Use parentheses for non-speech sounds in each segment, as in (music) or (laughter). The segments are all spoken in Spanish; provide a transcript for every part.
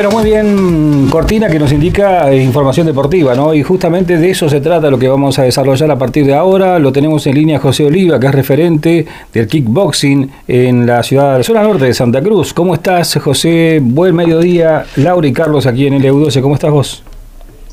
Bueno, muy bien, Cortina, que nos indica eh, información deportiva, ¿no? Y justamente de eso se trata lo que vamos a desarrollar a partir de ahora. Lo tenemos en línea José Oliva, que es referente del kickboxing en la ciudad, de zona norte de Santa Cruz. ¿Cómo estás, José? Buen mediodía. Laura y Carlos aquí en el EU12. ¿Cómo estás vos?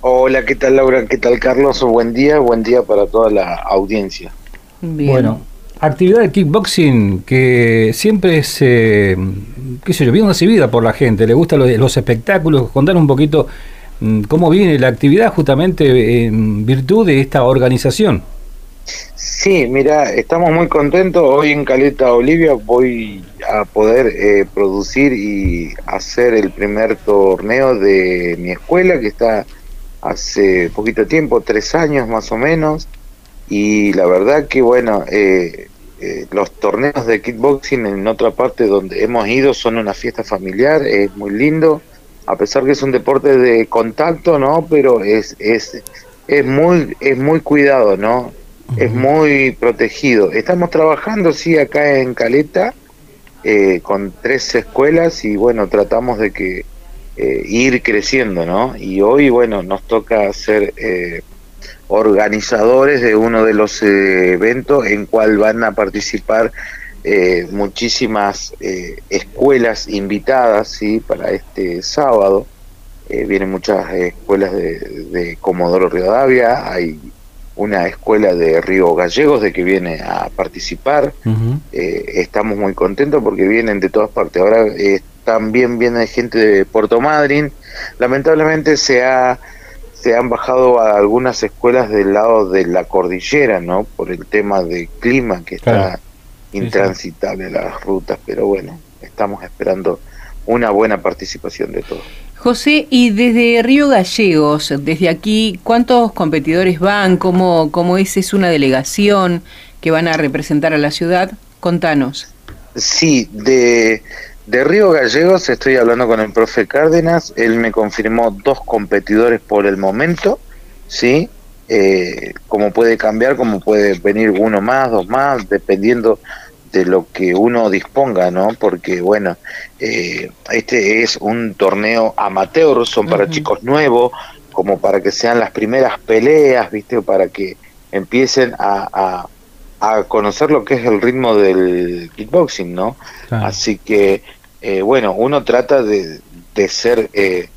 Hola, ¿qué tal Laura? ¿Qué tal Carlos? Buen día, buen día para toda la audiencia. Bien. Bueno, actividad de kickboxing que siempre es, eh, qué sé yo, bien recibida por la gente, le gustan los, los espectáculos, contar un poquito mm, cómo viene la actividad justamente en virtud de esta organización. Sí, mira, estamos muy contentos. Hoy en Caleta Olivia voy a poder eh, producir y hacer el primer torneo de mi escuela que está hace poquito tiempo, tres años más o menos y la verdad que bueno eh, eh, los torneos de kickboxing en otra parte donde hemos ido son una fiesta familiar es muy lindo a pesar que es un deporte de contacto no pero es es es muy es muy cuidado no es muy protegido. Estamos trabajando sí acá en Caleta eh, con tres escuelas y bueno tratamos de que eh, ir creciendo no y hoy bueno nos toca eh, organizadores de uno de los eh, eventos en cual van a participar eh, muchísimas eh, escuelas invitadas ¿sí? para este sábado. vienen muchas escuelas de, de Comodoro Rivadavia, hay una escuela de Río Gallegos de que viene a participar. estamos muy contentos porque vienen de todas partes. Ahora también viene gente de Puerto Madryn. Lamentablemente se ha se han bajado a algunas escuelas del lado de la cordillera, ¿no? Por el tema de clima que está intransitable las rutas, pero bueno, estamos esperando una buena participación de todos. José, y desde Río Gallegos, desde aquí, ¿cuántos competidores van? ¿Cómo, cómo es? ¿Es una delegación que van a representar a la ciudad? Contanos. Sí, de, de Río Gallegos estoy hablando con el profe Cárdenas, él me confirmó dos competidores por el momento, ¿sí? Eh, como puede cambiar, como puede venir uno más, dos más, dependiendo de lo que uno disponga, ¿no? Porque, bueno, eh, este es un torneo amateur, son para chicos nuevos, como para que sean las primeras peleas, ¿viste? Para que empiecen a, a, conocer lo que es el ritmo del kickboxing, ¿no? Así que eh, bueno, uno trata de, de ser eh,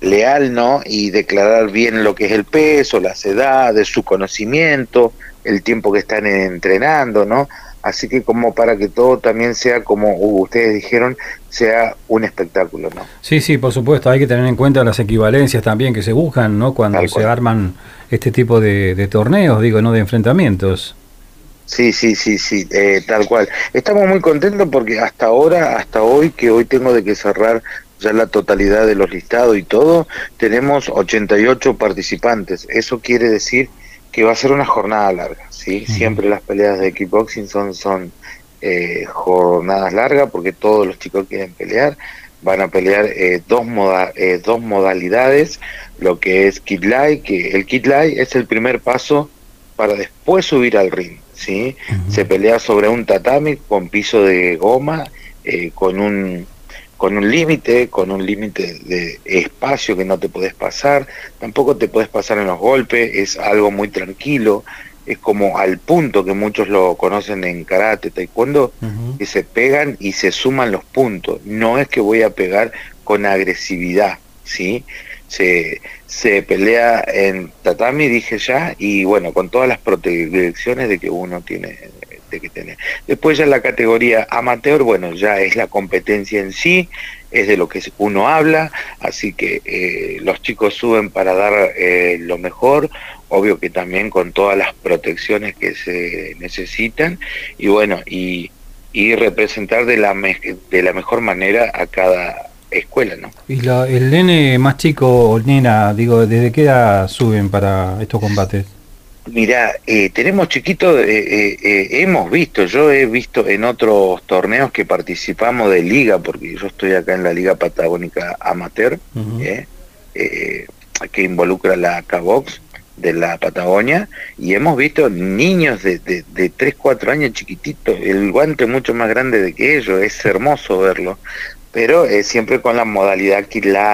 leal, ¿no? Y declarar bien lo que es el peso, las edades, su conocimiento, el tiempo que están entrenando, ¿no? Así que como para que todo también sea, como ustedes dijeron, sea un espectáculo, ¿no? Sí, sí, por supuesto, hay que tener en cuenta las equivalencias también que se buscan, ¿no? Cuando se arman este tipo de, de torneos, digo, ¿no? De enfrentamientos. Sí, sí, sí, sí, eh, tal cual. Estamos muy contentos porque hasta ahora, hasta hoy, que hoy tengo de que cerrar ya la totalidad de los listados y todo, tenemos 88 participantes. Eso quiere decir que va a ser una jornada larga, ¿sí? Siempre las peleas de kickboxing son, son eh, jornadas largas porque todos los chicos quieren pelear. Van a pelear eh, dos, moda eh, dos modalidades, lo que es Kid Light, que el Kid Light es el primer paso para después subir al ring. ¿Sí? Se pelea sobre un tatami con piso de goma, eh, con un con un límite, con un límite de espacio que no te puedes pasar, tampoco te puedes pasar en los golpes, es algo muy tranquilo, es como al punto que muchos lo conocen en karate, taekwondo, que se pegan y se suman los puntos, no es que voy a pegar con agresividad, ¿sí? Se, se pelea en tatami, dije ya, y bueno, con todas las protecciones de que uno tiene que tener. Después ya la categoría amateur, bueno, ya es la competencia en sí, es de lo que uno habla, así que eh, los chicos suben para dar eh, lo mejor, obvio que también con todas las protecciones que se necesitan, y bueno, y, y representar de la, de la mejor manera a cada escuela, ¿no? ¿Y el nene más chico o nena, digo, desde qué edad suben para estos combates? Mira, eh, tenemos chiquitos, eh, eh, hemos visto, yo he visto en otros torneos que participamos de liga, porque yo estoy acá en la Liga Patagónica Amateur, que involucra la K-Box de la Patagonia, y hemos visto niños de, de, de 3, 4 años chiquititos, el guante mucho más grande de que ellos, es hermoso verlo, pero siempre con la modalidad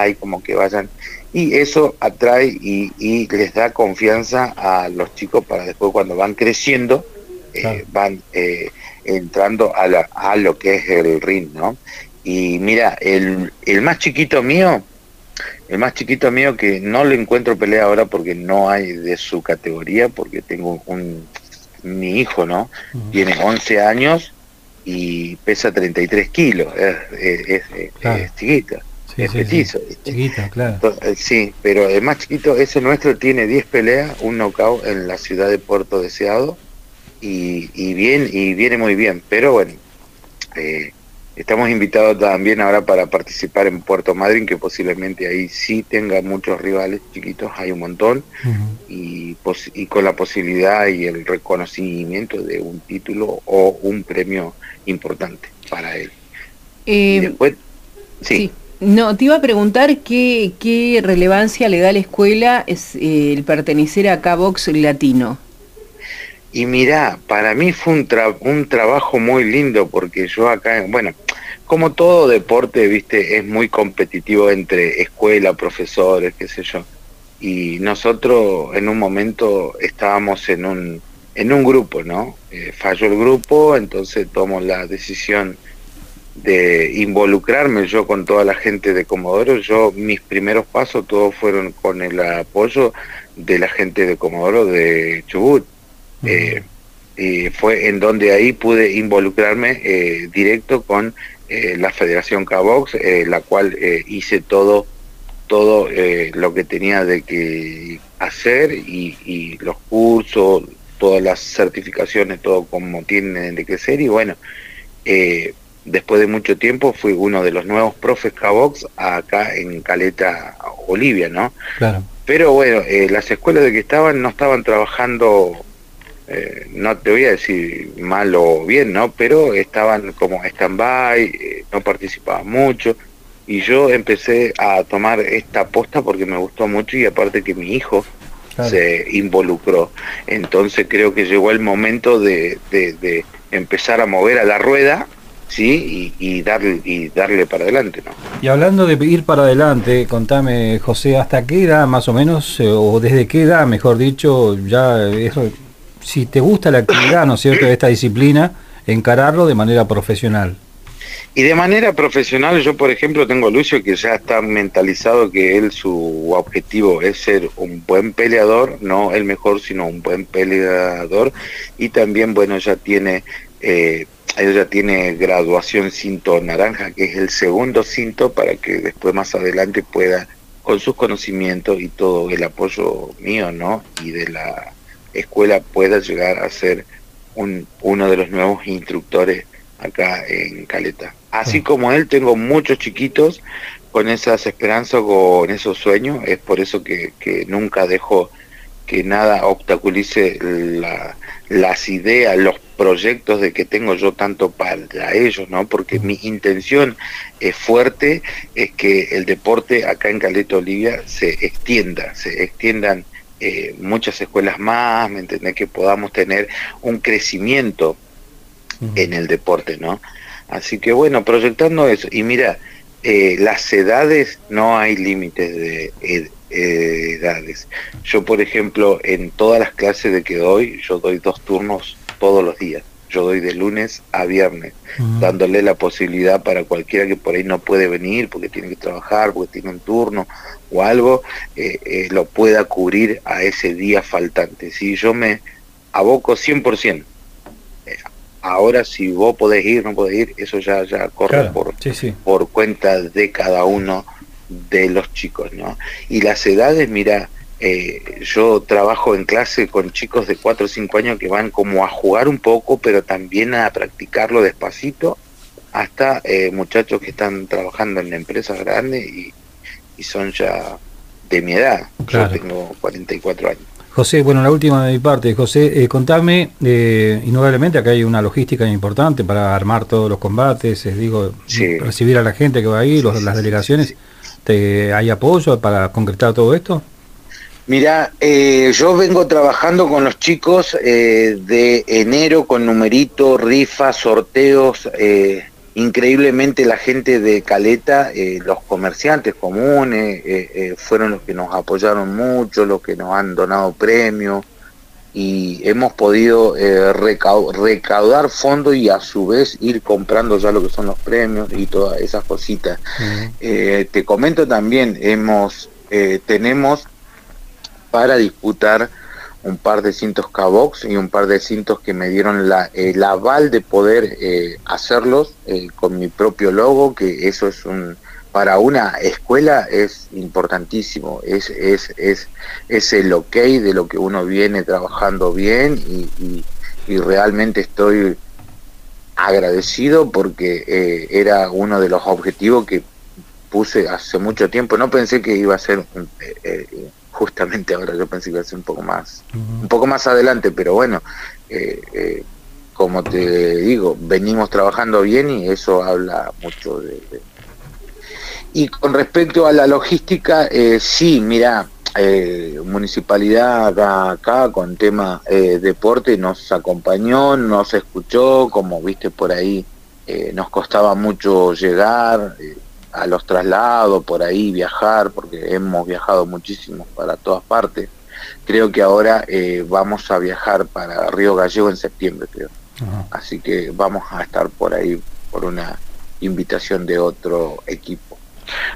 y como que vayan y eso atrae y, les da confianza a los chicos para después cuando van creciendo eh, van eh, entrando a, la, a lo que es el ring, ¿no? Y mira, el, el más chiquito mío, el más chiquito mío que no le encuentro pelea ahora porque no hay de su categoría, porque tengo un, mi hijo, ¿no? Tiene 11 años y pesa 33 kilos, es, es, chiquita es preciso. claro. Eh, sí, pero el más chiquito, ese nuestro, tiene 10 peleas, un knockout en la ciudad de Puerto Deseado y, y bien y viene muy bien. Pero bueno, eh, estamos invitados también ahora para participar en Puerto Madryn, que posiblemente ahí sí tenga muchos rivales chiquitos, hay un montón, y, y con la posibilidad y el reconocimiento de un título o un premio importante para él. Eh, después, sí. No, te iba a preguntar qué, qué relevancia le da a la escuela es, eh, el pertenecer a K-Box Latino. Y mira, para mí fue un, un trabajo muy lindo porque yo acá, bueno, como todo deporte, viste, es muy competitivo entre escuela, profesores, qué sé yo. Y nosotros en un momento estábamos en un, en un grupo, ¿no? Eh, falló el grupo, entonces tomó la decisión de involucrarme yo con toda la gente de Comodoro. Yo, mis primeros pasos todos fueron con el apoyo de la gente de Comodoro de Chubut. Eh, y fue en donde ahí pude involucrarme eh, directo con eh, la Federación Cabox, la cual hice todo todo lo que tenía de que hacer y, y los cursos, todas las certificaciones, todo como tienen de que ser y bueno, eh, después de mucho tiempo fui uno de los nuevos profes K-Box acá en Caleta, Olivia, ¿no? Claro. Pero bueno, eh, las escuelas de que estaban no estaban trabajando, eh, no te voy a decir mal o bien, ¿no? Pero estaban como stand-by, eh, no participaban mucho. Y yo empecé a tomar esta aposta porque me gustó mucho y aparte que mi hijo se involucró. Entonces creo que llegó el momento de, de empezar a mover a la rueda sí y, darle y darle para adelante no y hablando de ir para adelante contame José hasta qué edad más o menos eh, o desde qué edad mejor dicho ya si te gusta la actividad no es cierto de esta disciplina encararlo de manera profesional y de manera profesional, yo por ejemplo tengo a Lucio que ya está mentalizado que él su objetivo es ser un buen peleador, no el mejor, sino un buen peleador. Y también, bueno, ya tiene eh, ella tiene graduación cinto naranja, que es el segundo cinto para que después más adelante pueda, con sus conocimientos y todo el apoyo mío, ¿no? Y de la escuela pueda llegar a ser un, uno de los nuevos instructores acá en Caleta. Así como él, tengo muchos chiquitos con esas esperanzas, con esos sueños, es por eso que, que nunca dejo que nada obstaculice la, las ideas, los proyectos de que tengo yo tanto para ellos, ¿no? Porque mi intención es fuerte, es que el deporte acá en Caleta Olivia se extienda, se extiendan eh, muchas escuelas más, ¿me entendés? Que podamos tener un crecimiento en el deporte, ¿no? Así que bueno, proyectando eso. Y mira, eh, las edades, no hay límites de edades. Yo, por ejemplo, en todas las clases de que doy, yo doy dos turnos todos los días. Yo doy de lunes a viernes, dándole la posibilidad para cualquiera que por ahí no puede venir porque tiene que trabajar, porque tiene un turno o algo, eh, eh, lo pueda cubrir a ese día faltante. Si yo me aboco 100% eh, ahora si vos podés ir, no podés ir, eso ya, ya corre por, por cuenta de cada uno de los chicos, ¿no? Y las edades, mira, eh, yo trabajo en clase con chicos de 4 o 5 años que van como a jugar un poco, pero también a practicarlo despacito, hasta eh, muchachos que están trabajando en empresas grandes y, son ya de mi edad. Yo tengo 44 años. José, bueno, la última de mi parte, José, eh, contame, eh, indudablemente acá hay una logística importante para armar todos los combates, digo, recibir a la gente que va ahí, las delegaciones, ¿te, ¿hay apoyo para concretar todo esto? Mira, eh, yo vengo trabajando con los chicos eh, de enero con numeritos, rifas, sorteos. Eh, increíblemente la gente de Caleta, los comerciantes comunes, fueron los que nos apoyaron mucho, los que nos han donado premios y hemos podido recaudar fondos y a su vez ir comprando ya lo que son los premios y todas esas cositas. te comento también, hemos tenemos para disputar un par de cintos K-Box y un par de cintos que me dieron la, el aval de poder eh, hacerlos eh, con mi propio logo, que eso es un para una escuela es importantísimo, es, es, es, es el ok de lo que uno viene trabajando bien y, realmente estoy agradecido porque eh, era uno de los objetivos que puse hace mucho tiempo, no pensé que iba a ser justamente ahora yo pensé que iba a ser un poco más, un poco más adelante, pero bueno, eh, eh, como te digo, venimos trabajando bien y eso habla mucho de... Y con respecto a la logística, eh, sí, mira, municipalidad acá, acá con tema deporte nos acompañó, nos escuchó, como viste por ahí, nos costaba mucho llegar, a los traslados, por ahí viajar, porque hemos viajado muchísimo para todas partes. Creo que ahora eh, vamos a viajar para Río Gallego en septiembre, creo. Así que vamos a estar por ahí por una invitación de otro equipo.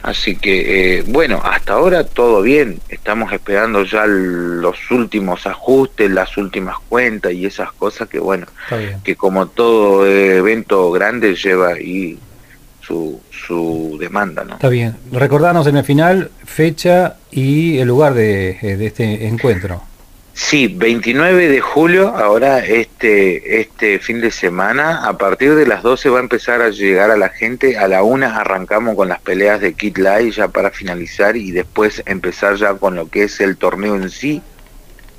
Así que, eh, bueno, hasta ahora todo bien. Estamos esperando ya los últimos ajustes, las últimas cuentas y esas cosas que, bueno, que como todo evento grande lleva y su, su demanda. ¿no? Está bien. Recordarnos en el final fecha y el lugar de, eh, de este encuentro. Sí, 29 de julio, ahora este, este fin de semana, a partir de las 12 va a empezar a llegar a la gente, a la una arrancamos con las peleas de Kit Light ya para finalizar y después empezar ya con lo que es el torneo en sí,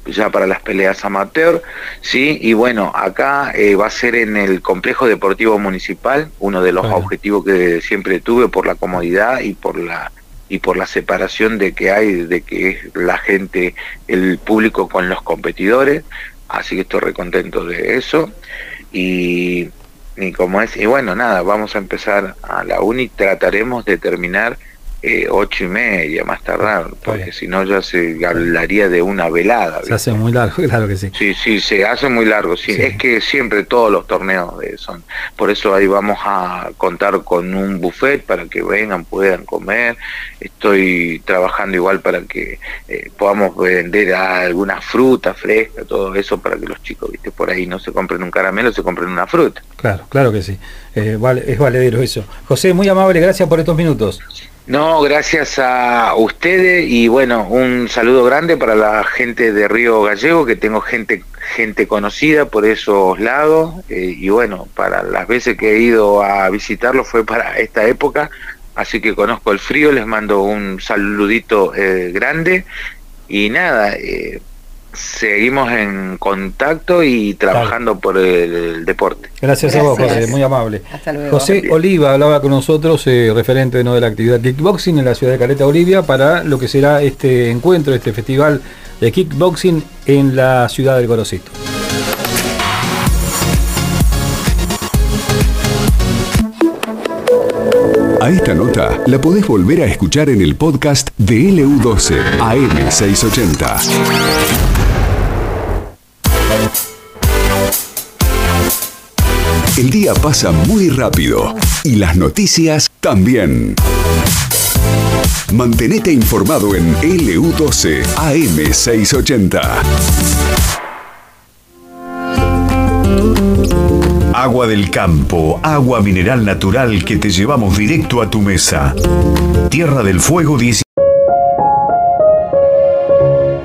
ya para las peleas amateur, ¿sí? Y bueno, acá eh, va a ser en el complejo deportivo municipal, uno de los objetivos que siempre tuve por la comodidad y por la y por la separación de que hay de que la gente, el público con los competidores, así que estoy recontento de eso. Y, y como es, y bueno, nada, vamos a empezar a la uni, trataremos de terminar eh, ocho y media más tardar, porque si no ya se hablaría de una velada. Se hace muy largo, (laughs) claro que sí. Sí, sí, se hace muy largo, sí. Es que siempre todos los torneos son. Por eso ahí vamos a contar con un buffet para que vengan, puedan comer. Estoy trabajando igual para que eh, podamos vender alguna fruta fresca, todo eso para que los chicos, viste, por ahí no se compren un caramelo, se compren una fruta. Claro, claro que sí. Eh, vale, es valedero eso. José, muy amable, gracias por estos minutos. No, gracias a ustedes y bueno, un saludo grande para la gente de Río Gallego, que tengo gente gente conocida por esos lados eh, y bueno, para las veces que he ido a visitarlo fue para esta época, así que conozco el frío, les mando un saludito eh, grande. Y nada, eh, seguimos en contacto y trabajando por el, deporte. Gracias, a vos, José, muy amable. Hasta luego. José Oliva hablaba con nosotros, eh, referente ¿no? de la actividad kickboxing en la ciudad de Caleta, Olivia, para lo que será este encuentro, este festival de kickboxing en la ciudad del Gorosito. A esta nota la podés volver a escuchar en el podcast de LU12 AM680. El día pasa muy rápido y las noticias también. Mantenete informado en LU12 AM680. Agua del campo, agua mineral natural que te llevamos directo a tu mesa. Tierra del Fuego 10.